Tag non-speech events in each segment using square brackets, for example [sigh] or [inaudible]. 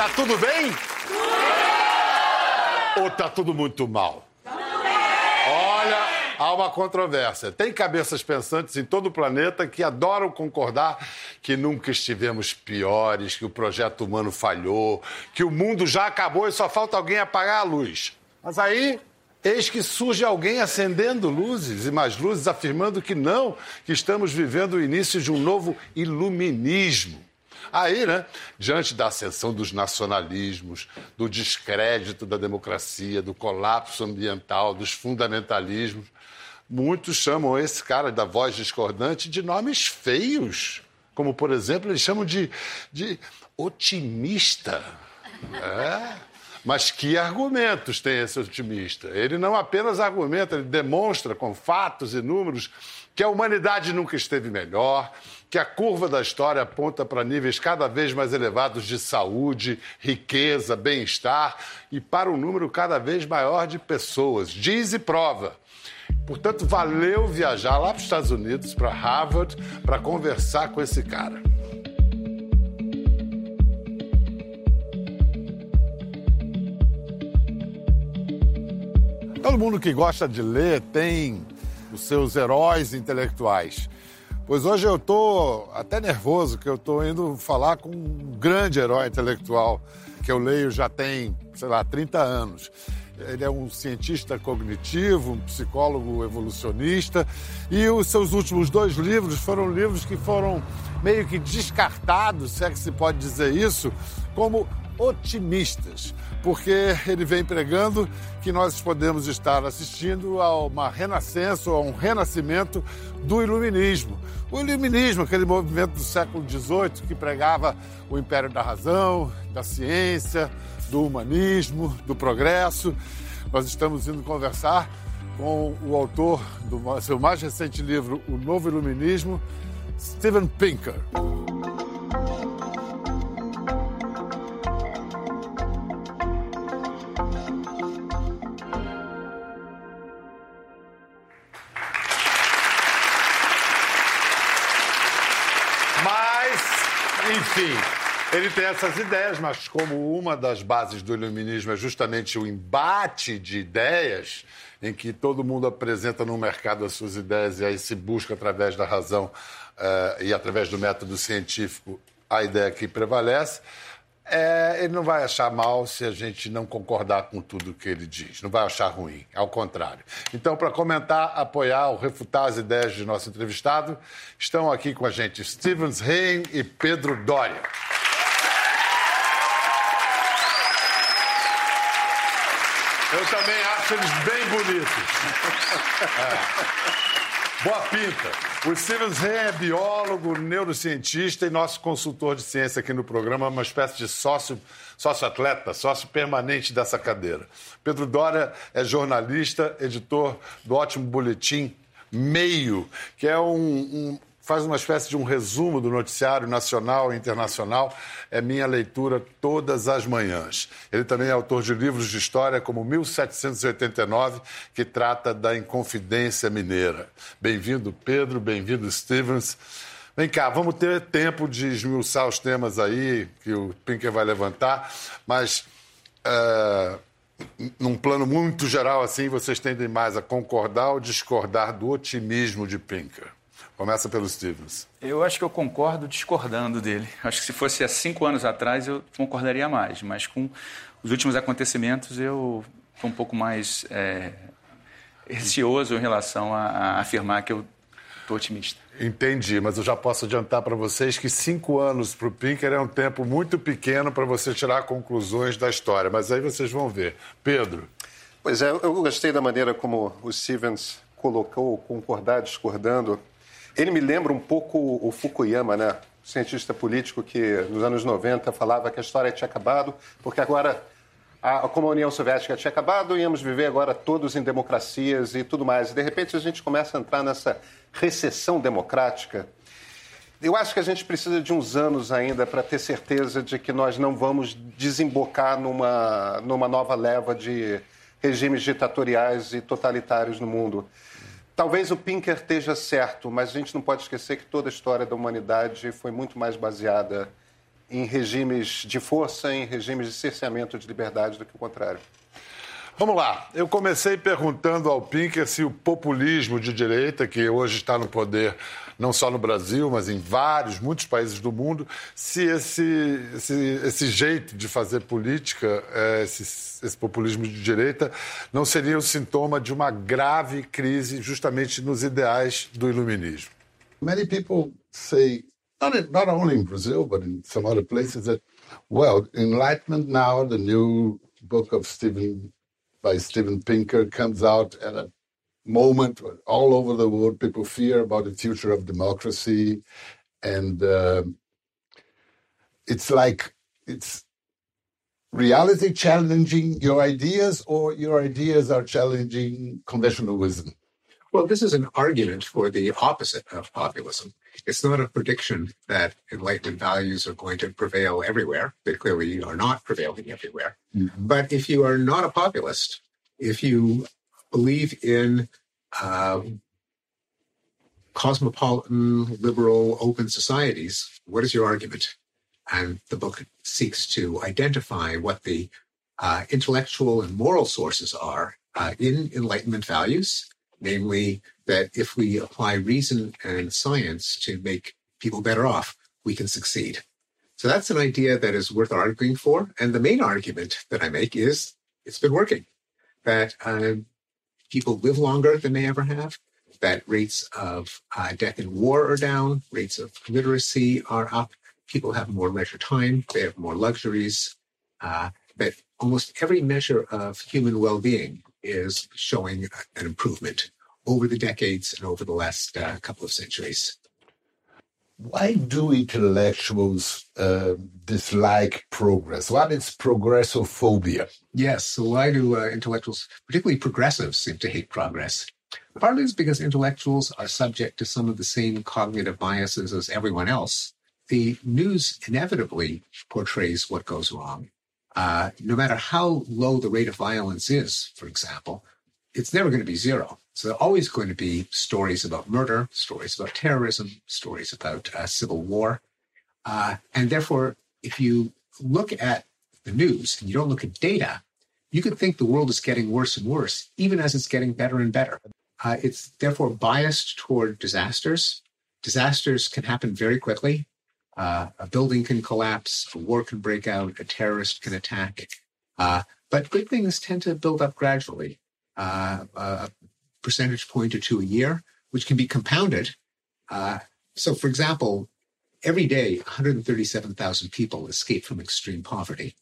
Tá tudo bem? Ou tá tudo muito mal? Olha, há uma controvérsia. Tem cabeças pensantes em todo o planeta que adoram concordar que nunca estivemos piores, que o projeto humano falhou, que o mundo já acabou e só falta alguém apagar a luz. Mas aí Eis que surge alguém acendendo luzes e mais luzes, afirmando que não, que estamos vivendo o início de um novo iluminismo. Aí, né, diante da ascensão dos nacionalismos, do descrédito da democracia, do colapso ambiental, dos fundamentalismos, muitos chamam esse cara da voz discordante de nomes feios. Como, por exemplo, eles chamam de, de otimista. É. Mas que argumentos tem esse otimista? Ele não apenas argumenta, ele demonstra com fatos e números que a humanidade nunca esteve melhor, que a curva da história aponta para níveis cada vez mais elevados de saúde, riqueza, bem-estar e para um número cada vez maior de pessoas. Diz e prova. Portanto, valeu viajar lá para os Estados Unidos, para Harvard, para conversar com esse cara. Todo mundo que gosta de ler tem os seus heróis intelectuais. Pois hoje eu estou até nervoso, que eu estou indo falar com um grande herói intelectual que eu leio já tem, sei lá, 30 anos. Ele é um cientista cognitivo, um psicólogo evolucionista, e os seus últimos dois livros foram livros que foram meio que descartados, se é que se pode dizer isso, como otimistas porque ele vem pregando que nós podemos estar assistindo a uma renascença, a um renascimento do iluminismo. O iluminismo, aquele movimento do século XVIII que pregava o império da razão, da ciência, do humanismo, do progresso. Nós estamos indo conversar com o autor do seu mais recente livro, O Novo Iluminismo, Steven Pinker. Enfim, ele tem essas ideias, mas como uma das bases do iluminismo é justamente o embate de ideias, em que todo mundo apresenta no mercado as suas ideias e aí se busca através da razão uh, e através do método científico a ideia que prevalece. É, ele não vai achar mal se a gente não concordar com tudo que ele diz. Não vai achar ruim, ao contrário. Então, para comentar, apoiar ou refutar as ideias de nosso entrevistado, estão aqui com a gente Stevens Rein e Pedro Doria. Eu também acho eles bem bonitos. [laughs] É. Boa pinta. O Stevens Ren é biólogo, neurocientista e nosso consultor de ciência aqui no programa, uma espécie de sócio, sócio atleta, sócio permanente dessa cadeira. Pedro Dória é jornalista, editor do ótimo boletim Meio, que é um, um faz uma espécie de um resumo do noticiário nacional e internacional. É minha leitura todas as manhãs. Ele também é autor de livros de história como 1789, que trata da Inconfidência Mineira. Bem-vindo, Pedro, bem-vindo, Stevens. Vem cá, vamos ter tempo de esmiuçar os temas aí que o Pinker vai levantar, mas uh, num plano muito geral assim, vocês tendem mais a concordar ou discordar do otimismo de Pinker? Começa pelo Stevens. Eu acho que eu concordo discordando dele. Acho que se fosse há cinco anos atrás eu concordaria mais, mas com os últimos acontecimentos eu estou um pouco mais é, receoso em relação a, a afirmar que eu estou otimista. Entendi, mas eu já posso adiantar para vocês que cinco anos para o Pinker é um tempo muito pequeno para você tirar conclusões da história, mas aí vocês vão ver. Pedro. Pois é, eu gostei da maneira como o Stevens colocou, concordar, discordando. Ele me lembra um pouco o Fukuyama, né? cientista político que nos anos 90 falava que a história tinha acabado, porque agora, a, como a União Soviética tinha acabado, íamos viver agora todos em democracias e tudo mais. E de repente a gente começa a entrar nessa recessão democrática. Eu acho que a gente precisa de uns anos ainda para ter certeza de que nós não vamos desembocar numa, numa nova leva de regimes ditatoriais e totalitários no mundo. Talvez o Pinker esteja certo, mas a gente não pode esquecer que toda a história da humanidade foi muito mais baseada em regimes de força, em regimes de cerceamento de liberdade, do que o contrário. Vamos lá. Eu comecei perguntando ao Pinker se o populismo de direita, que hoje está no poder não só no Brasil, mas em vários, muitos países do mundo, se esse, esse, esse jeito de fazer política, é, esse, esse populismo de direita, não seria o sintoma de uma grave crise justamente nos ideais do iluminismo. Many people say, not, in, not only in Brazil, but in some other places, that, well, Enlightenment now, the new book of Stephen by Steven Pinker comes out at a moment all over the world people fear about the future of democracy and uh, it's like it's reality challenging your ideas or your ideas are challenging conventional wisdom well this is an argument for the opposite of populism it's not a prediction that enlightenment values are going to prevail everywhere. They clearly are not prevailing everywhere. Mm-hmm. But if you are not a populist, if you believe in um, cosmopolitan, liberal, open societies, what is your argument? And the book seeks to identify what the uh, intellectual and moral sources are uh, in Enlightenment values, namely that if we apply reason and science to make people better off, we can succeed. So that's an idea that is worth arguing for. And the main argument that I make is it's been working, that uh, people live longer than they ever have, that rates of uh, death in war are down, rates of literacy are up, people have more leisure time, they have more luxuries, uh, that almost every measure of human well being is showing an improvement over the decades and over the last uh, couple of centuries. Why do intellectuals uh, dislike progress? What is progressophobia? Yes, so why do uh, intellectuals, particularly progressives, seem to hate progress? Partly it's because intellectuals are subject to some of the same cognitive biases as everyone else. The news inevitably portrays what goes wrong. Uh, no matter how low the rate of violence is, for example, it's never going to be zero. So there are always going to be stories about murder, stories about terrorism, stories about uh, civil war. Uh, and therefore, if you look at the news and you don't look at data, you could think the world is getting worse and worse, even as it's getting better and better. Uh, it's therefore biased toward disasters. Disasters can happen very quickly. Uh, a building can collapse, a war can break out, a terrorist can attack. Uh, but good things tend to build up gradually. Uh, percentage point or two a year, which can be compounded. Uh, so, for example, every day, 137,000 people escape from extreme poverty.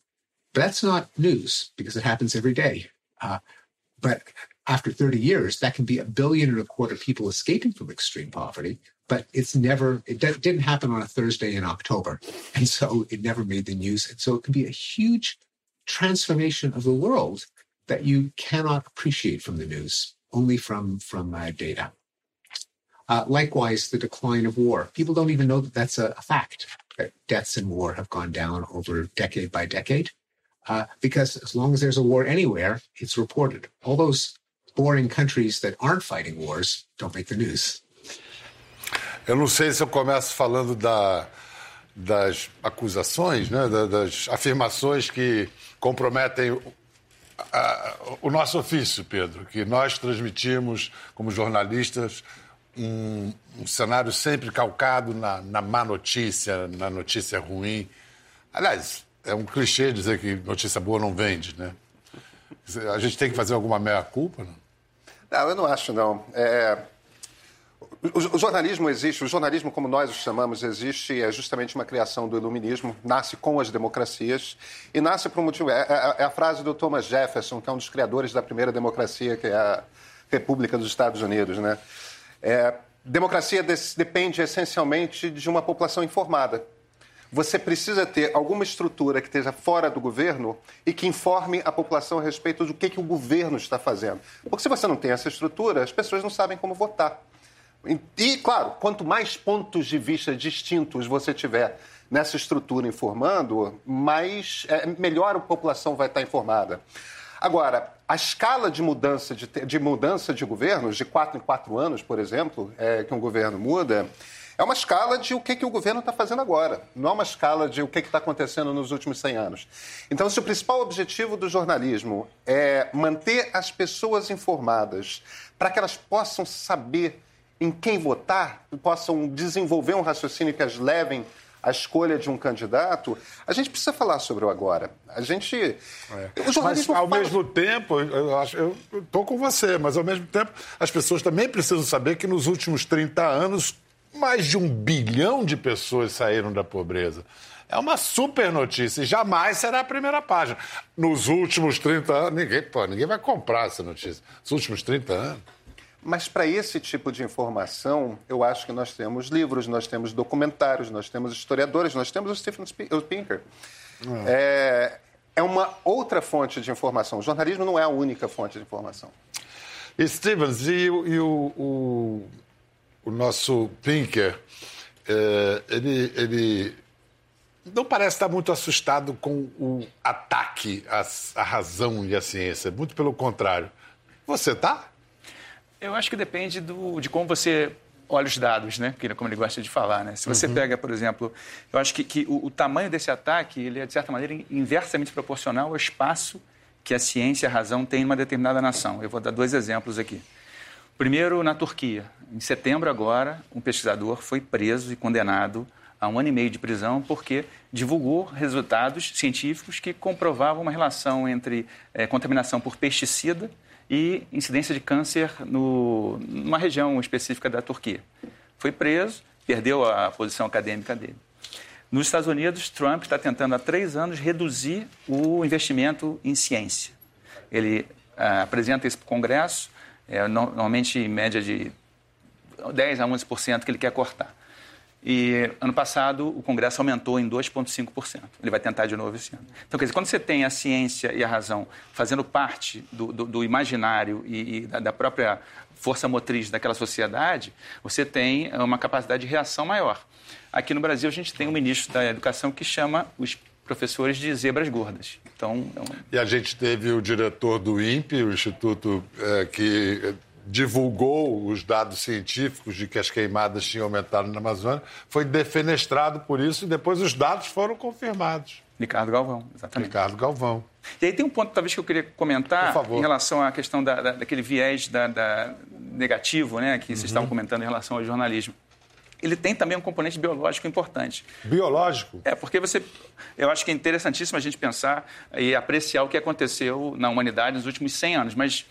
But that's not news because it happens every day. Uh, but after 30 years, that can be a billion and a quarter people escaping from extreme poverty. But it's never, it didn't happen on a Thursday in October. And so it never made the news. And so it can be a huge transformation of the world that you cannot appreciate from the news, only from, from uh, data. Uh, likewise, the decline of war. People don't even know that that's a, a, fact, that deaths in war have gone down over decade by decade. Uh, because as long as there's a war anywhere, it's reported. All those boring countries that aren't fighting wars don't make the news. Eu não sei se eu começo falando da, das acusações, né, das afirmações que comprometem o nosso ofício, Pedro, que nós transmitimos como jornalistas um, um cenário sempre calcado na, na, má notícia, na notícia ruim. Aliás, é um clichê dizer que notícia boa não vende, né? A gente tem que fazer alguma meia-culpa, não? Não, eu não acho, não. É, o, jornalismo existe, o jornalismo como nós o chamamos existe, é justamente uma criação do iluminismo, nasce com as democracias e nasce por um motivo. É, é, é, a frase do Thomas Jefferson, que é um dos criadores da primeira democracia, que é a República dos Estados Unidos, né? É, democracia depende essencialmente de uma população informada. Você precisa ter alguma estrutura que esteja fora do governo e que informe a população a respeito do que, que o governo está fazendo. Porque se você não tem essa estrutura, as pessoas não sabem como votar. E, claro, quanto mais pontos de vista distintos você tiver nessa estrutura informando, mais é, melhor a população vai estar informada. Agora, a escala de mudança de, de mudança de governos, de quatro em quatro anos, por exemplo, é, que um governo muda, É uma escala de o que, que o governo está fazendo agora, não é uma escala de o que está acontecendo nos últimos 100 anos. Então, se o principal objetivo do jornalismo é manter as pessoas informadas para que elas possam saber em quem votar, possam desenvolver um raciocínio que as levem à escolha de um candidato, a gente precisa falar sobre o agora. A gente. É. O mas, ao fala... mesmo tempo, eu estou com você, mas ao mesmo tempo, as pessoas também precisam saber que nos últimos 30 anos mais de um bilhão de pessoas saíram da pobreza. É uma super notícia e jamais será a primeira página. Nos últimos 30 anos, ninguém, pô, ninguém vai comprar essa notícia. Nos últimos 30 anos. Mas para esse tipo de informação, eu acho que nós temos livros, nós temos documentários, nós temos historiadores, nós temos o Stephen Pinker. É. é, é uma outra fonte de informação. O jornalismo não é a única fonte de informação. Stevens, e, e o, o o nosso Pinker, é, ele, ele não parece estar muito assustado com o ataque à, à razão e à ciência. Muito pelo contrário. Você tá? Eu acho que depende do, de como você olha os dados, né? Como ele gosta de falar, né? Se você uhum. pega, por exemplo, eu acho que, que o, o, tamanho desse ataque, ele é, de certa maneira, inversamente proporcional ao espaço que a ciência e a razão têm em uma determinada nação. Eu vou dar dois exemplos aqui. Primeiro, na Turquia. Em setembro agora, um pesquisador foi preso e condenado a um ano e meio de prisão porque divulgou resultados científicos que comprovavam uma relação entre é, contaminação por pesticida e incidência de câncer no, numa região específica da Turquia. Foi preso, perdeu a posição acadêmica dele. Nos Estados Unidos, Trump está tentando há três anos reduzir o investimento em ciência. Ele ah, apresenta isso para o Congresso, é, normalmente em média de 10 a 11% que ele quer cortar. E ano passado o Congresso aumentou em 2,5%. Ele vai tentar de novo esse ano. Então, quer dizer, quando você tem a ciência e a razão fazendo parte do, do, do imaginário e, e da, da, própria força motriz daquela sociedade, você tem uma capacidade de reação maior. Aqui no Brasil, a gente tem um ministro da Educação que chama os professores de zebras gordas. Então, é um... E a gente teve o diretor do INPE, o Instituto é, que divulgou os dados científicos de que as queimadas tinham aumentado na Amazônia, foi defenestrado por isso e depois os dados foram confirmados. Ricardo Galvão, exatamente. Ricardo Galvão. E aí tem um ponto, talvez, que eu queria comentar em relação à questão da, da, daquele viés da, da negativo né, que vocês uhum. estavam comentando em relação ao jornalismo ele tem também um componente biológico importante. Biológico? É, porque você. Eu acho que é interessantíssimo a gente pensar e apreciar o que aconteceu na humanidade nos últimos 100 anos, mas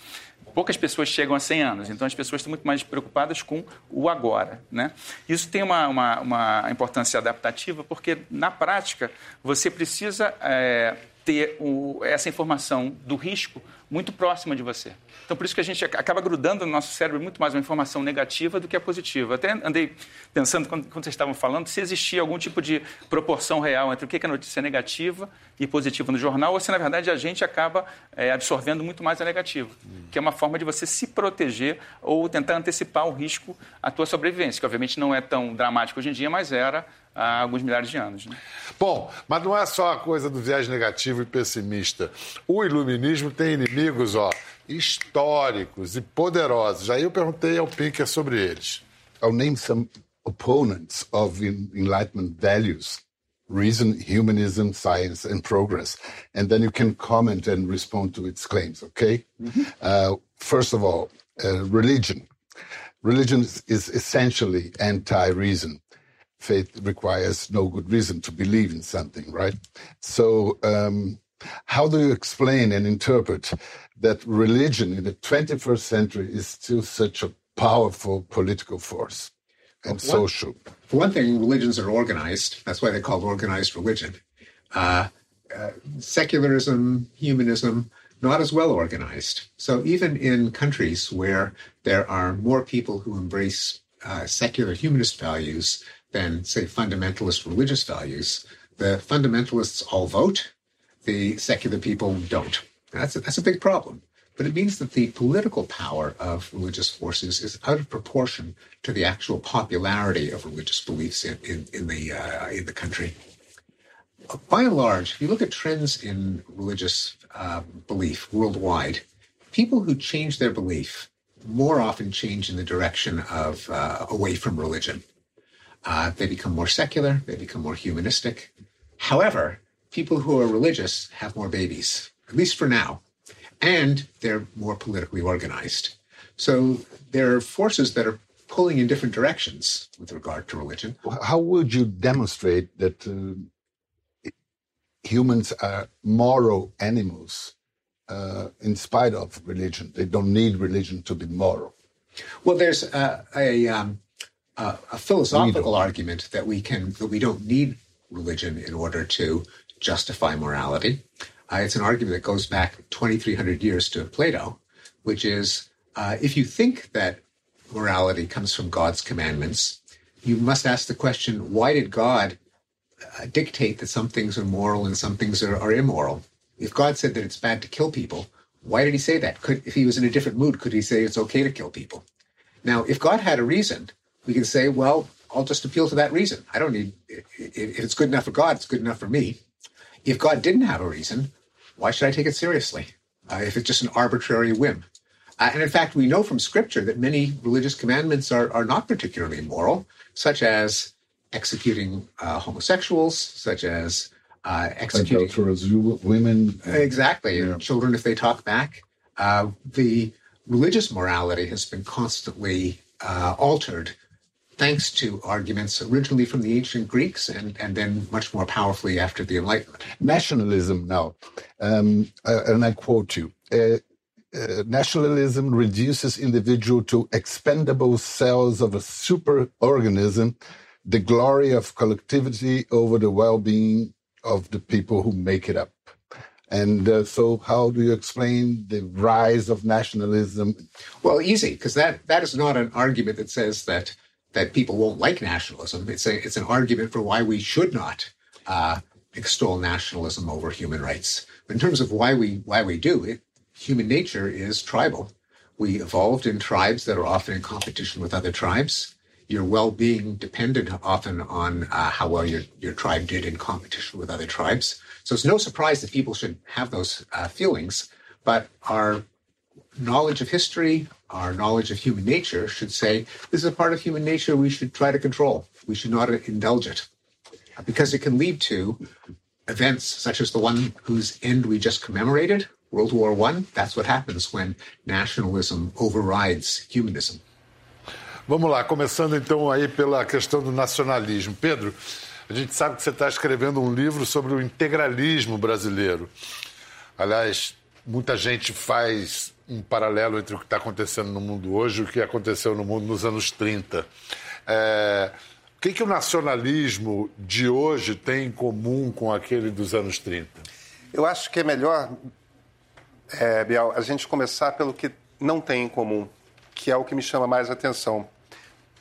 poucas pessoas chegam a 100 anos, então as pessoas estão muito mais preocupadas com o agora. Né? Isso tem uma, uma, uma importância adaptativa, porque na prática você precisa. É, ter o, essa informação do risco muito próxima de você. Então, por isso que a gente acaba grudando no nosso cérebro muito mais uma informação negativa do que a positiva. Até andei pensando, quando, quando vocês estavam falando, se existia algum tipo de proporção real entre o que é notícia negativa e positiva no jornal, ou se, na verdade, a gente acaba é, absorvendo muito mais a negativa, hum. que é uma forma de você se proteger ou tentar antecipar o risco à tua sobrevivência, que obviamente não é tão dramático hoje em dia, mas era há alguns milhares de anos. Né? Bom, mas não é só a coisa do viés negativo e pessimista. O iluminismo tem inimigos, ó, históricos e poderosos. Aí eu perguntei ao Pinker sobre eles. I'll name some opponents of Enlightenment values. Reason, humanism, science, and progress. And then you can comment and respond to its claims, okay? Mm -hmm. uh, first of all, uh, religion. Religion is essentially anti reason faith requires no good reason to believe in something, right? So, um, how do you explain and interpret that religion in the 21st century is still such a powerful political force and well, one, social? For one thing, religions are organized. That's why they're called organized religion. Uh, uh, secularism, humanism, not as well organized. So even in countries where there are more people who embrace uh, secular humanist values than, say, fundamentalist religious values. The fundamentalists all vote, the secular people don't. That's a, that's a big problem. But it means that the political power of religious forces is out of proportion to the actual popularity of religious beliefs in, in, in the, uh, in the country. By and large, if you look at trends in religious uh, belief worldwide, people who change their belief more often change in the direction of uh, away from religion. Uh, they become more secular, they become more humanistic. However, people who are religious have more babies, at least for now, and they're more politically organized. So there are forces that are pulling in different directions with regard to religion. How would you demonstrate that uh, humans are moral animals uh, in spite of religion? They don't need religion to be moral. Well, there's a, a, um, a, a philosophical argument that we can that we don't need religion in order to justify morality. Uh, it's an argument that goes back 2,300 years to Plato, which is uh, if you think that morality comes from God's commandments, you must ask the question why did God uh, dictate that some things are moral and some things are, are immoral? If God said that it's bad to kill people, why did he say that? Could, if he was in a different mood, could he say it's okay to kill people? Now, if God had a reason, we can say, well, I'll just appeal to that reason. I don't need, if it's good enough for God, it's good enough for me. If God didn't have a reason, why should I take it seriously? Uh, if it's just an arbitrary whim. Uh, and in fact, we know from scripture that many religious commandments are, are not particularly moral, such as executing uh, homosexuals, such as uh, executing Adulterous women. exactly and children if they talk back. Uh, the religious morality has been constantly uh, altered thanks to arguments originally from the ancient Greeks and, and then much more powerfully after the Enlightenment. Nationalism now, um, uh, and I quote you. Uh, uh, nationalism reduces individual to expendable cells of a superorganism, the glory of collectivity over the well-being of the people who make it up. And uh, so, how do you explain the rise of nationalism? Well, easy, because that, that is not an argument that says that that people won't like nationalism. It's a it's an argument for why we should not uh, extol nationalism over human rights. But in terms of why we why we do it, human nature is tribal. We evolved in tribes that are often in competition with other tribes. Your well-being depended often on uh, how well your, your tribe did in competition with other tribes. So it's no surprise that people should have those uh, feelings, but our knowledge of history, our knowledge of human nature should say this is a part of human nature we should try to control. We should not indulge it because it can lead to events such as the one whose end we just commemorated, World War One. That's what happens when nationalism overrides humanism. Vamos lá, começando então aí pela questão do nacionalismo. Pedro, a gente sabe que você está escrevendo um livro sobre o integralismo brasileiro. Aliás, muita gente faz um paralelo entre o que está acontecendo no mundo hoje e o que aconteceu no mundo nos anos 30. É, o que, que o nacionalismo de hoje tem em comum com aquele dos anos 30? Eu acho que é melhor, é, a gente começar pelo que não tem em comum, que é o que me chama mais atenção.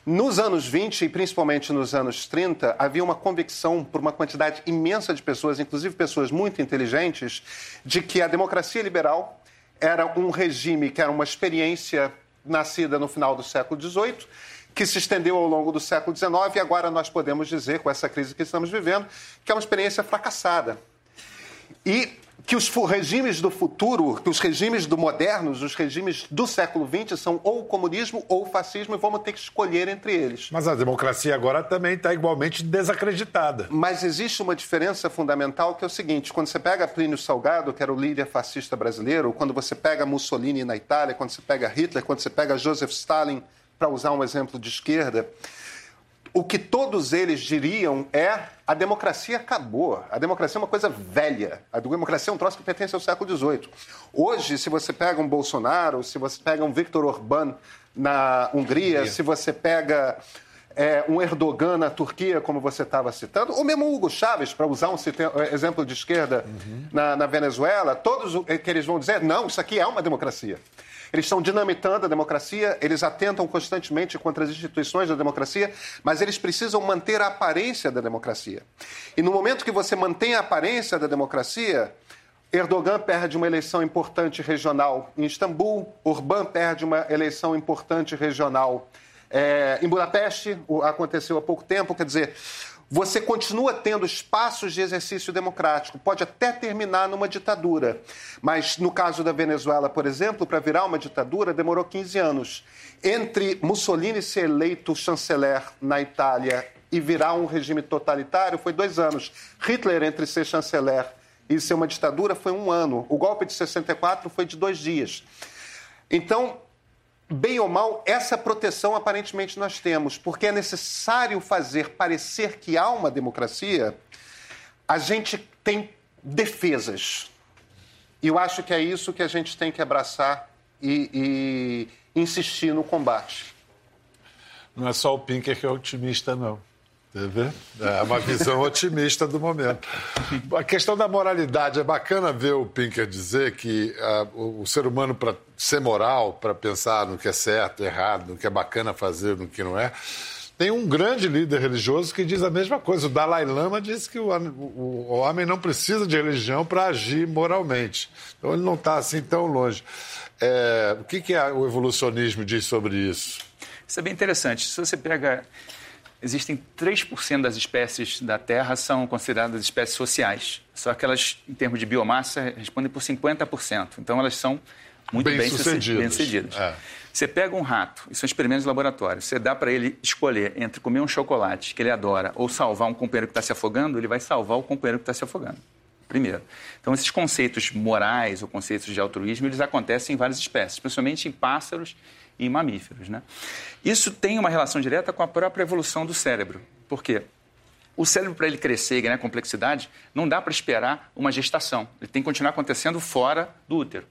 Nos anos 20 e principalmente nos anos 30, havia uma convicção por uma quantidade imensa de pessoas, inclusive pessoas muito inteligentes, de que a democracia liberal era um regime que era uma experiência nascida no final do século XVIII, que se estendeu ao longo do século XIX e agora nós podemos dizer, com essa crise que estamos vivendo, que é uma experiência fracassada. E que os regimes do futuro, que os regimes do modernos, os regimes do século XX são ou comunismo ou fascismo e vamos ter que escolher entre eles. Mas a democracia agora também está igualmente desacreditada. Mas existe uma diferença fundamental que é o seguinte: quando você pega Plínio Salgado, que era o líder fascista brasileiro, quando você pega Mussolini na Itália, quando você pega Hitler, quando você pega Joseph Stalin, para usar um exemplo de esquerda, o que todos eles diriam é a democracia acabou. A democracia é uma coisa velha. A democracia é um troço que pertence ao século XVIII. Hoje, se você pega um Bolsonaro, se você pega um Viktor Orbán na Hungria, se você pega é, um Erdogan na Turquia, como você estava citando, ou mesmo Hugo Chávez, para usar um exemplo de esquerda uhum. na, na Venezuela, todos que eles vão dizer, não, isso aqui é uma democracia. Eles estão dinamitando a democracia, eles atentam constantemente contra as instituições da democracia, mas eles precisam manter a aparência da democracia. E no momento que você mantém a aparência da democracia, Erdogan perde uma eleição importante regional em Istambul, Orbán perde uma eleição importante regional é, em Budapeste, aconteceu há pouco tempo, quer dizer, você continua tendo espaços de exercício democrático. Pode até terminar numa ditadura. Mas no caso da Venezuela, por exemplo, para virar uma ditadura, demorou 15 anos. Entre Mussolini ser eleito chanceler na Itália e virar um regime totalitário foi dois anos. Hitler, entre ser chanceler e ser uma ditadura, foi um ano. O golpe de 64 foi de dois dias. Então, bem ou mal, essa proteção aparentemente nós temos, porque é necessário fazer parecer que há uma democracia, a gente tem defesas. E eu acho que é isso que a gente tem que abraçar e, e insistir no combate. Não é só o Pinker que é otimista, não. É uma visão otimista do momento. A questão da moralidade, é bacana ver o Pinker dizer que uh, o ser humano, para ser moral, para pensar no que é certo, errado, no que é bacana fazer, no que não é, tem um grande líder religioso que diz a mesma coisa. O Dalai Lama diz que o, o, o homem não precisa de religião para agir moralmente. Então ele não está assim tão longe. É, o que, que o evolucionismo diz sobre isso? Isso é bem interessante. Se você pega existem 3% das espécies da Terra são consideradas espécies sociais. Só que elas, em termos de biomassa, respondem por 50%. Então, elas são muito bem, bem sucedidas. Bem sucedidas. É. Você pega um rato, isso são experimentos de laboratório, você dá para ele escolher entre comer um chocolate que ele adora ou salvar um companheiro que está se afogando, ele vai salvar o companheiro que está se afogando. Primeiro. Então, esses conceitos morais ou conceitos de altruísmo, eles acontecem em várias espécies, principalmente em pássaros e mamíferos. Né? Isso tem uma relação direta com a própria evolução do cérebro. Por quê? O cérebro, para ele crescer e ganhar complexidade, não dá para esperar uma gestação. Ele tem que continuar acontecendo fora do útero.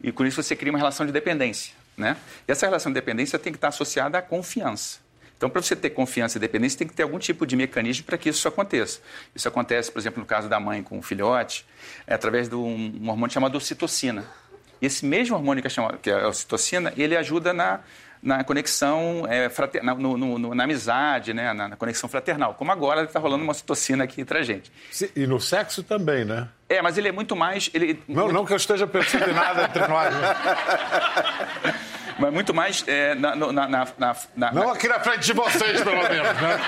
E com isso você cria uma relação de dependência. Né? E essa relação de dependência tem que estar associada à confiança. Então, para você ter confiança e dependência, tem que ter algum tipo de mecanismo para que isso aconteça. Isso acontece, por exemplo, no caso da mãe com o filhote, é através de um hormônio chamado ocitocina. Esse mesmo hormônio que é, chamado, que é a ocitocina, ele ajuda na, na conexão é, frater, na, no, no, na amizade, né? Na, na, conexão fraternal. Como agora está rolando uma ocitocina aqui entre a gente. E no sexo também, né? É, mas ele é muito mais. Ele, não, muito... não que eu esteja pensando em nada entre nós. Né? [laughs] mas muito mais é, na, na, na, na, Não aqui na frente de vocês, pelo menos, né?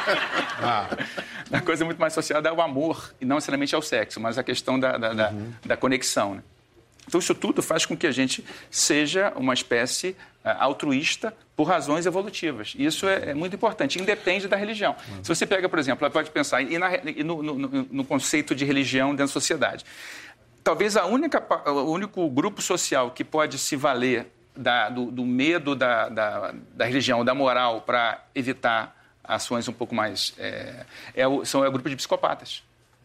[laughs] Ah. A coisa muito mais associada ao amor, e não necessariamente ao sexo, mas a questão da, da, uhum. da, da conexão. Né? Então, isso tudo faz com que a gente seja uma espécie uh, altruísta por razões evolutivas. Isso é, é, muito importante, independe da religião. Se você pega, por exemplo, pode pensar e, na, e no, no, no, conceito de religião dentro da sociedade. Talvez a única, o único grupo social que pode se valer da, do, do, medo da, da, da religião, da moral, para evitar ações um pouco mais. É, é o, são é o grupo de psicopatas,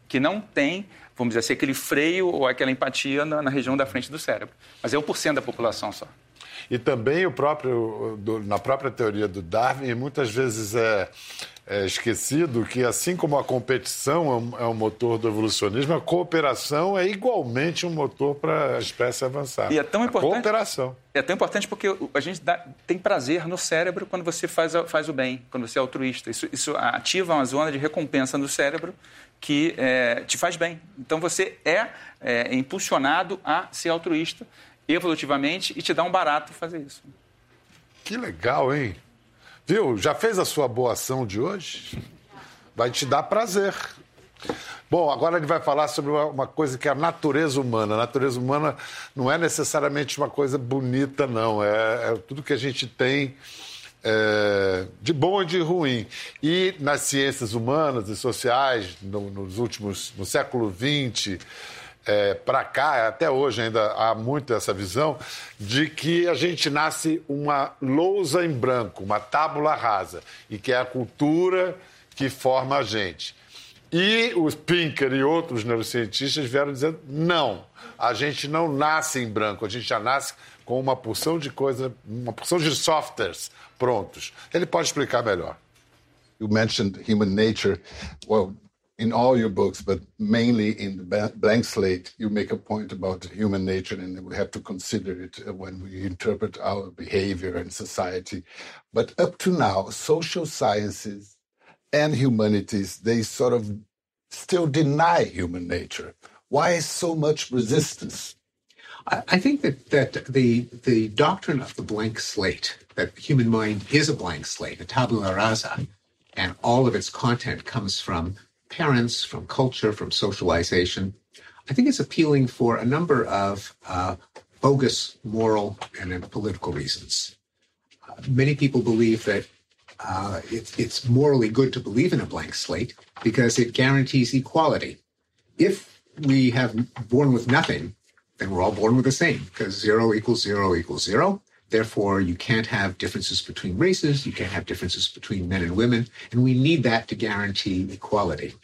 que não tem vamos dizer assim, aquele freio ou aquela empatia na, na região da frente do cérebro. Mas é 1% da população só. E também o próprio, do, na própria teoria do Darwin, muitas vezes é, é, esquecido que, assim como a competição é um, é um, motor do evolucionismo, a cooperação é igualmente um motor para a espécie avançar. E é tão importante. A cooperação. É tão importante porque a gente dá, tem prazer no cérebro quando você faz, faz o bem, quando você é altruísta. Isso, isso ativa uma zona de recompensa no cérebro que é, te faz bem. Então você é, é, impulsionado a ser altruísta evolutivamente e te dá um barato fazer isso. Que legal, hein? Viu? Já fez a sua boa ação de hoje? Vai te dar prazer. Bom, agora ele vai falar sobre uma coisa que é a natureza humana. A natureza humana não é necessariamente uma coisa bonita, não. É, é tudo que a gente tem é, de bom e de ruim. E nas ciências humanas e sociais, no, nos últimos, no século XX é, para cá, até hoje ainda há muito essa visão, de que a gente nasce uma lousa em branco, uma tábula rasa, e que é a cultura que forma a gente. E os Pinker e outros neurocientistas vieram dizendo: não, a gente não nasce em branco, a gente já nasce com uma porção de coisas, uma porção de softwares prontos. Ele pode explicar melhor. You mentioned human nature. Well, in all your books, but mainly in the blank slate, you make a point about human nature, and we have to consider it when we interpret our behavior and society. But up to now, social sciences and humanities, they sort of still deny human nature. Why so much resistance? I think that, that the the doctrine of the blank slate, that the human mind is a blank slate, a tabula rasa, and all of its content comes from parents, from culture, from socialization, I think it's appealing for a number of uh, bogus moral and political reasons. Uh, many people believe that uh, it, it's morally good to believe in a blank slate because it guarantees equality. If we have born with nothing, then we're all born with the same because zero equals zero equals zero. Therefore, you can't have differences between races, you can't have differences between men and women, and we need that to guarantee equality.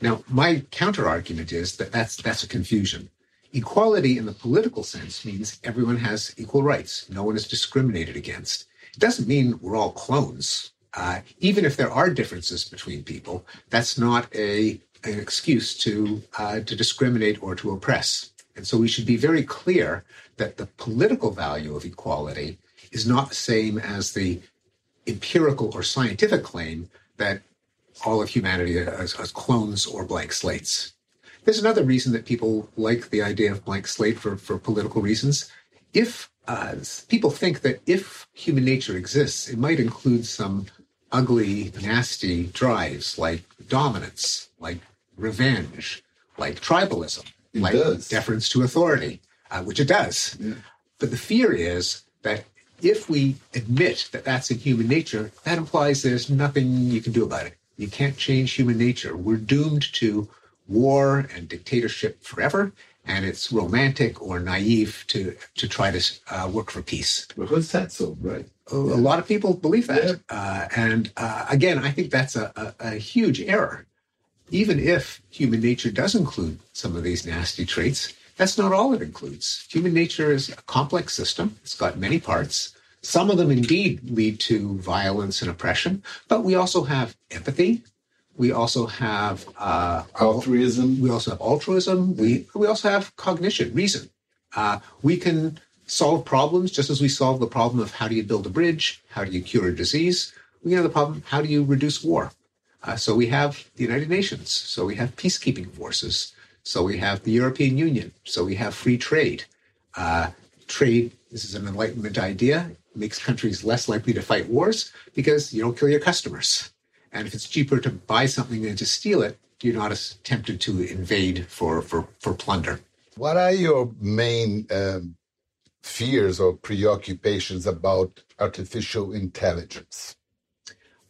Now, my counter argument is that that's, that's a confusion. Equality in the political sense means everyone has equal rights. No one is discriminated against. It doesn't mean we're all clones. Uh, even if there are differences between people, that's not a an excuse to uh, to discriminate or to oppress. And so we should be very clear that the political value of equality is not the same as the empirical or scientific claim that all of humanity is, is clones or blank slates. There's another reason that people like the idea of blank slate for, for political reasons. If uh, people think that if human nature exists, it might include some ugly, nasty drives like dominance, like revenge, like tribalism, It like does. deference to authority, uh, which it does. Yeah. But the fear is that if we admit that that's in human nature, that implies there's nothing you can do about it. You can't change human nature. We're doomed to war and dictatorship forever, and it's romantic or naive to to try to uh, work for peace. But who said so, right? A a lot of people believe that, uh, and uh, again, I think that's a, a, a huge error. Even if human nature does include some of these nasty traits, that's not all it includes. Human nature is a complex system. It's got many parts. Some of them indeed lead to violence and oppression, but we also have empathy. We also have uh, Altruism. we also have altruism. We we also have cognition, reason. Uh, we can solve problems just as we solve the problem of how do you build a bridge, how do you cure a disease. We have the problem how do you reduce war. Uh, so we have the United Nations. So we have peacekeeping forces. So we have the European Union. So we have free trade. Uh, trade. This is an Enlightenment idea. Makes countries less likely to fight wars because you don't kill your customers. And if it's cheaper to buy something than to steal it, you're not as tempted to invade for, for, for plunder. What are your main um, fears or preoccupations about artificial intelligence?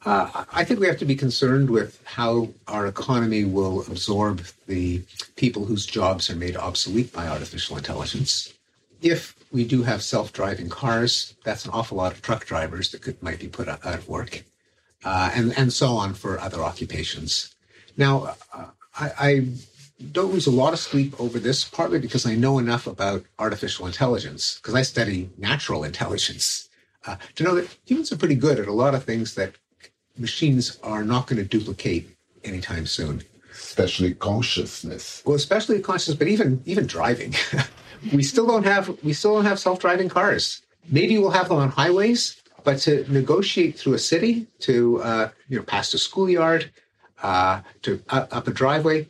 Uh, I think we have to be concerned with how our economy will absorb the people whose jobs are made obsolete by artificial intelligence. If we do have self-driving cars, that's an awful lot of truck drivers that could, might be put out of work, uh, and and so on for other occupations. Now, uh, I, I don't lose a lot of sleep over this, partly because I know enough about artificial intelligence, because I study natural [laughs] intelligence, uh, to know that humans are pretty good at a lot of things that machines are not going to duplicate anytime soon. Especially consciousness. Well, especially consciousness, but even even driving. [laughs] we still don't have we still don't have self-driving cars. Maybe we'll have them on highways, but to negotiate through a city, to uh, you know, past a schoolyard, uh, to uh, up a driveway,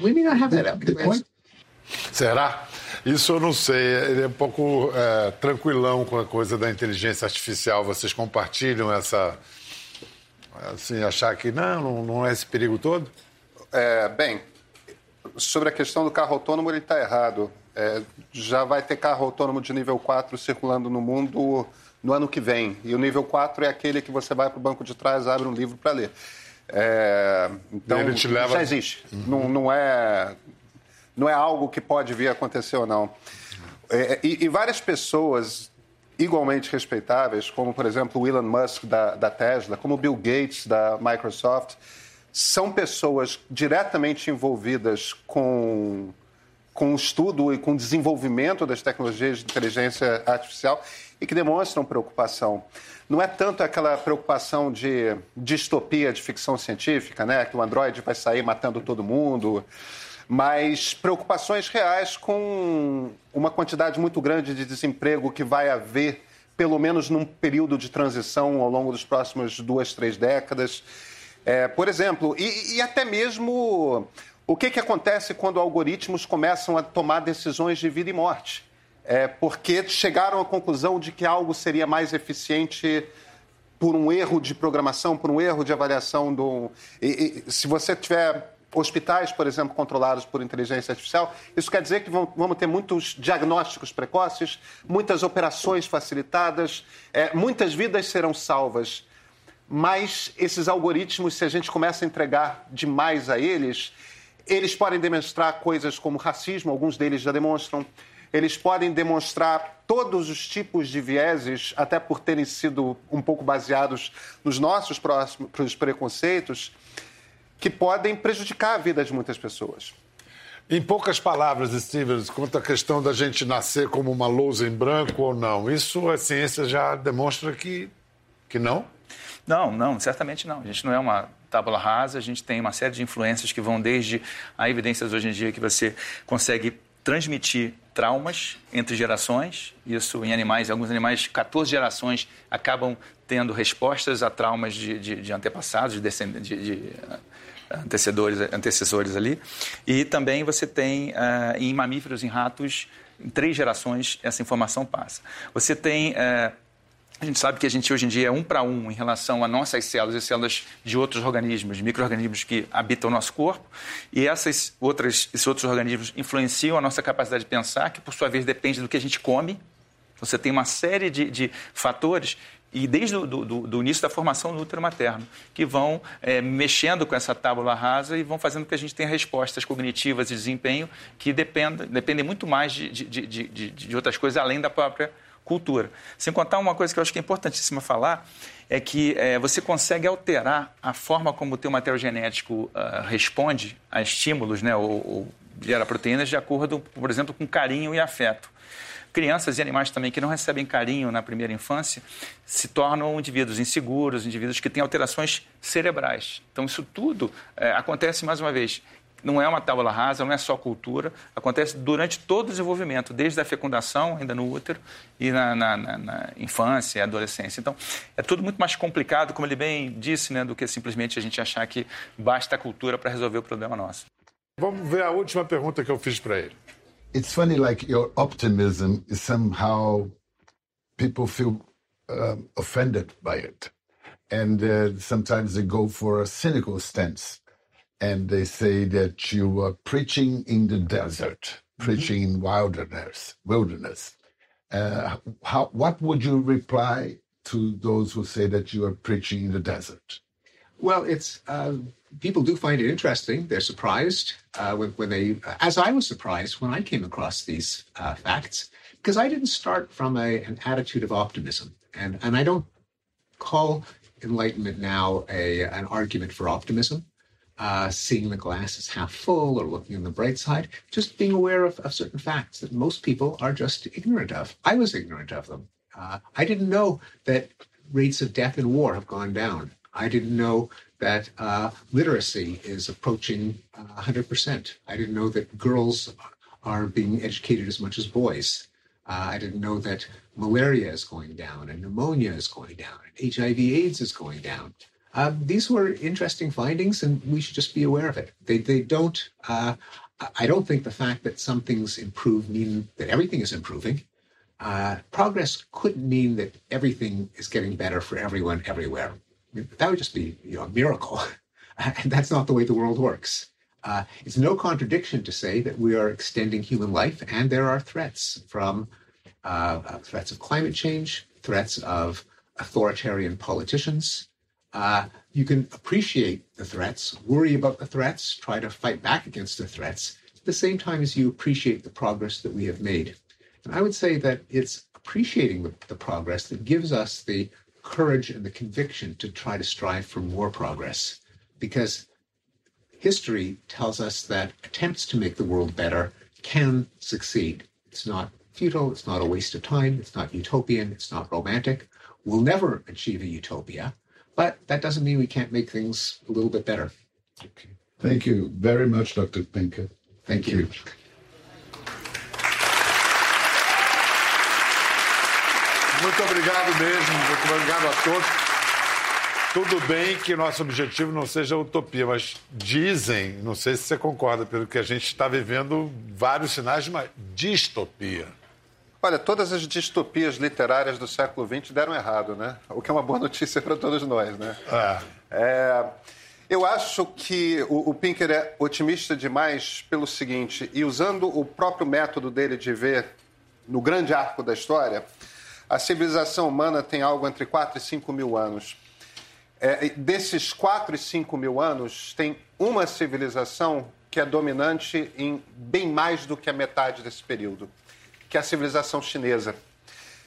we may not have that. up. The point Será? Isso eu não sei. Ele é um pouco é, tranquilão com a coisa da inteligência artificial. Vocês compartilham essa. Assim, achar que não, não, não é esse perigo todo? É, bem, sobre a questão do carro autônomo, ele está errado. É, já vai ter carro autônomo de nível 4 circulando no mundo no ano que vem. E o nível 4 é aquele que você vai para o banco de trás, abre um livro para ler. É, então, leva- já existe. Não, não, é, não é algo que pode vir a acontecer ou não. É, e, e várias pessoas igualmente respeitáveis, como, por exemplo, o Elon Musk da, da Tesla, como o Bill Gates da Microsoft, são pessoas diretamente envolvidas com, com o estudo e com o desenvolvimento das tecnologias de inteligência artificial e que demonstram preocupação. Não é tanto aquela preocupação de distopia de ficção científica, né? que o Android vai sair matando todo mundo, mas preocupações reais com uma quantidade muito grande de desemprego que vai haver, pelo menos num período de transição ao longo dos próximos duas, três décadas. É, por exemplo, e, e até mesmo o que, que acontece quando algoritmos começam a tomar decisões de vida e morte. É, porque chegaram à conclusão de que algo seria mais eficiente por um erro de programação, por um erro de avaliação do. E, e, se você tiver hospitais, por exemplo, controlados por inteligência artificial, isso quer dizer que vão, vamos ter muitos diagnósticos precoces, muitas operações facilitadas, é, muitas vidas serão salvas. mas esses algoritmos, se a gente começa a entregar demais a eles, eles podem demonstrar coisas como racismo, alguns deles já demonstram. Eles podem demonstrar todos os tipos de vieses, até por terem sido um pouco baseados nos nossos próximos preconceitos, que podem prejudicar a vida de muitas pessoas. Em poucas palavras, Stevens, quanto à questão da gente nascer como uma lousa em branco ou não, isso a ciência já demonstra que, que não? Não, não, certamente não. A gente não é uma tábula rasa, a gente tem uma série de influências que vão desde a evidências hoje em dia que você consegue transmitir traumas entre gerações. Isso em animais, em alguns animais, 14 gerações acabam tendo respostas a traumas de, de, de antepassados, de, de, de antecedores, antecessores ali. E também você tem uh, em mamíferos, em ratos, em três gerações essa informação passa. Você tem uh, a gente sabe que a gente hoje em dia é um para um em relação a nossas células e células de outros organismos, micro-organismos que habitam o nosso corpo, e essas outras, esses outros organismos influenciam a nossa capacidade de pensar, que por sua vez depende do que a gente come. Você tem uma série de, de fatores e desde o do, início da formação do útero materno, que vão é, mexendo com essa tábula rasa e vão fazendo com que a gente tenha respostas cognitivas e desempenho que dependem, dependem muito mais de, de, de, de outras coisas além da própria cultura. Sem contar uma coisa que eu acho que é importantíssima falar, é que é, você consegue alterar a forma como o teu material genético uh, responde a estímulos, né, ou, ou gera proteínas de acordo, por exemplo, com carinho e afeto. Crianças e animais também que não recebem carinho na primeira infância se tornam indivíduos inseguros, indivíduos que têm alterações cerebrais. Então, isso tudo é, acontece, mais uma vez, não é uma tábua rasa, não é só cultura, acontece durante todo o desenvolvimento, desde a fecundação, ainda no útero, e na, na, na, na infância e adolescência. Então, é tudo muito mais complicado, como ele bem disse, né, do que simplesmente a gente achar que basta a cultura para resolver o problema nosso. Vamos ver a última pergunta que eu fiz para ele. It's funny, like your optimism is somehow people feel um, offended by it. And uh, sometimes they go for a cynical stance. And they say that you are preaching in the desert, mm-hmm. preaching in wilderness, wilderness. Uh, how, what would you reply to those who say that you are preaching in the desert? Well, it's uh, people do find it interesting. They're surprised uh, when, when, they, as I was surprised when I came across these uh, facts, because I didn't start from a, an attitude of optimism, and and I don't call enlightenment now a an argument for optimism uh, seeing the glass as half full or looking on the bright side, just being aware of, of, certain facts that most people are just ignorant of. I was ignorant of them. Uh, I didn't know that rates of death in war have gone down. I didn't know that uh, literacy is approaching 100%. Uh, I didn't know that girls are being educated as much as boys. Uh, I didn't know that malaria is going down and pneumonia is going down and HIV AIDS is going down. Um, these were interesting findings, and we should just be aware of it. They, they don't. Uh, I don't think the fact that some things improve mean that everything is improving. Uh, progress couldn't mean that everything is getting better for everyone everywhere. That would just be you know, a miracle, [laughs] and that's not the way the world works. Uh, it's no contradiction to say that we are extending human life, and there are threats from uh, uh, threats of climate change, threats of authoritarian politicians, uh, you can appreciate the threats, worry about the threats, try to fight back against the threats, at the same time as you appreciate the progress that we have made. And I would say that it's appreciating the, the progress that gives us the courage and the conviction to try to strive for more progress. Because history tells us that attempts to make the world better can succeed. It's not futile, it's not a waste of time, it's not utopian, it's not romantic. We'll never achieve a utopia, but that doesn't mean we can't make things a little bit better. Okay. Thank you very much, Dr. Pinker. Thank, Thank you. you. Muito obrigado mesmo, muito obrigado a todos. Tudo bem que nosso objetivo não seja utopia, mas dizem, não sei se você concorda, pelo que a gente está vivendo vários sinais de uma distopia. Olha, todas as distopias literárias do século XX deram errado, né? O que é uma boa [laughs] notícia para todos nós, né? É. é eu acho que o, o, Pinker é otimista demais pelo seguinte, e usando o próprio método dele de ver no grande arco da história, a civilização humana tem algo entre 4 e 5 mil anos. É, desses 4 e 5 mil anos, tem uma civilização que é dominante em bem mais do que a metade desse período, que é a civilização chinesa.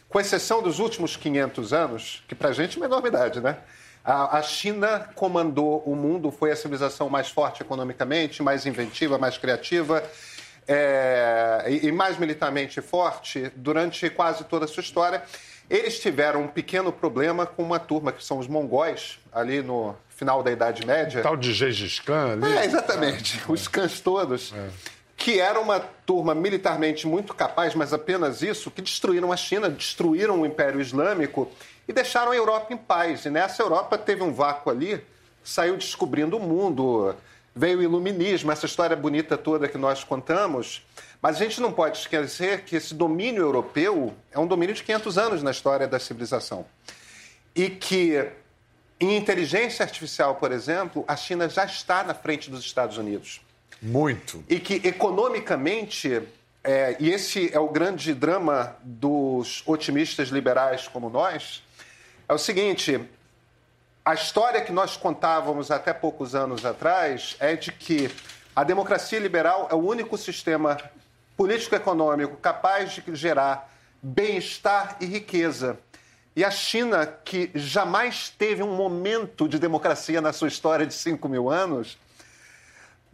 Com exceção dos últimos 500 anos, que para a gente é uma enormidade, né? A, China comandou o mundo, foi a civilização mais forte economicamente, mais inventiva, mais criativa é, e, e mais militarmente forte durante quase toda a sua história. Eles tiveram um pequeno problema com uma turma que são os mongóis, ali no final da Idade Média. Tal de Gengis Khan ali? É, exatamente. É. Os cães todos. É. Que era uma turma militarmente muito capaz, mas apenas isso, que destruíram a China, destruíram o Império Islâmico e deixaram a Europa em paz. E nessa Europa teve um vácuo ali, saiu descobrindo o mundo, veio o iluminismo, essa história bonita toda que nós contamos. Mas a gente não pode esquecer que esse domínio europeu é um domínio de 500 anos na história da civilização. E que em inteligência artificial, por exemplo, a China já está na frente dos Estados Unidos. Muito. E que economicamente, é, e esse é o grande drama dos otimistas liberais como nós, é o seguinte: a história que nós contávamos até poucos anos atrás é de que a democracia liberal é o único sistema político-econômico capaz de gerar bem-estar e riqueza. E a China, que jamais teve um momento de democracia na sua história de 5 mil anos,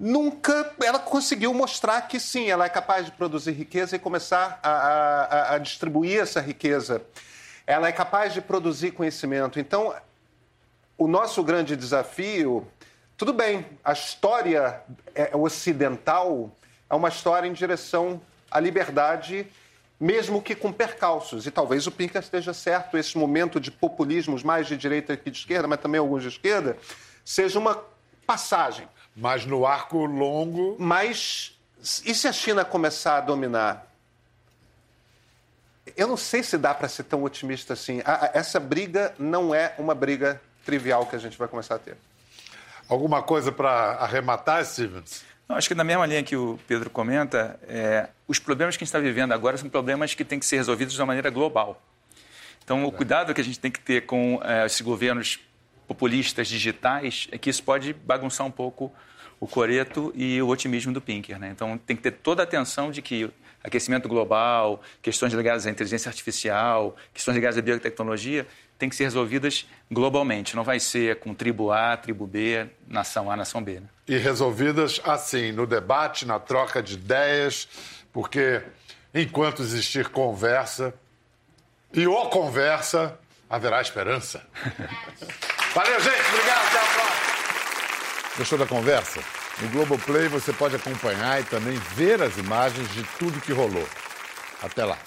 nunca ela conseguiu mostrar que sim, ela é capaz de produzir riqueza e começar a, a, a distribuir essa riqueza. Ela é capaz de produzir conhecimento. Então, o nosso grande desafio, tudo bem, a história é ocidental é uma história em direção à liberdade, mesmo que com percalços. E talvez o Pinker esteja certo, esse momento de populismos mais de direita que de esquerda, mas também alguns de esquerda, seja uma passagem. Mas no arco longo. Mas e se a China começar a dominar? Eu não sei se dá para ser tão otimista assim. Essa briga não é uma briga trivial que a gente vai começar a ter. Alguma coisa para arrematar, Stevens? Não, acho que na mesma linha que o Pedro comenta, é, os problemas que a gente está vivendo agora são problemas que têm que ser resolvidos de uma maneira global. Então, o cuidado que a gente tem que ter com é, esses governos populistas digitais é que isso pode bagunçar um pouco o coreto e o otimismo do Pinker. Né? Então, tem que ter toda a atenção de que aquecimento global, questões ligadas à inteligência artificial, questões ligadas à biotecnologia, têm que ser resolvidas globalmente. Não vai ser com tribo A, tribo B, nação A, nação B. Né? E resolvidas assim, no debate, na troca de ideias, porque enquanto existir conversa, e ou conversa, haverá esperança. [laughs] Valeu, gente. Obrigado. Até a próxima. Gostou da conversa? No Globoplay você pode acompanhar e também ver as imagens de tudo que rolou. Até lá.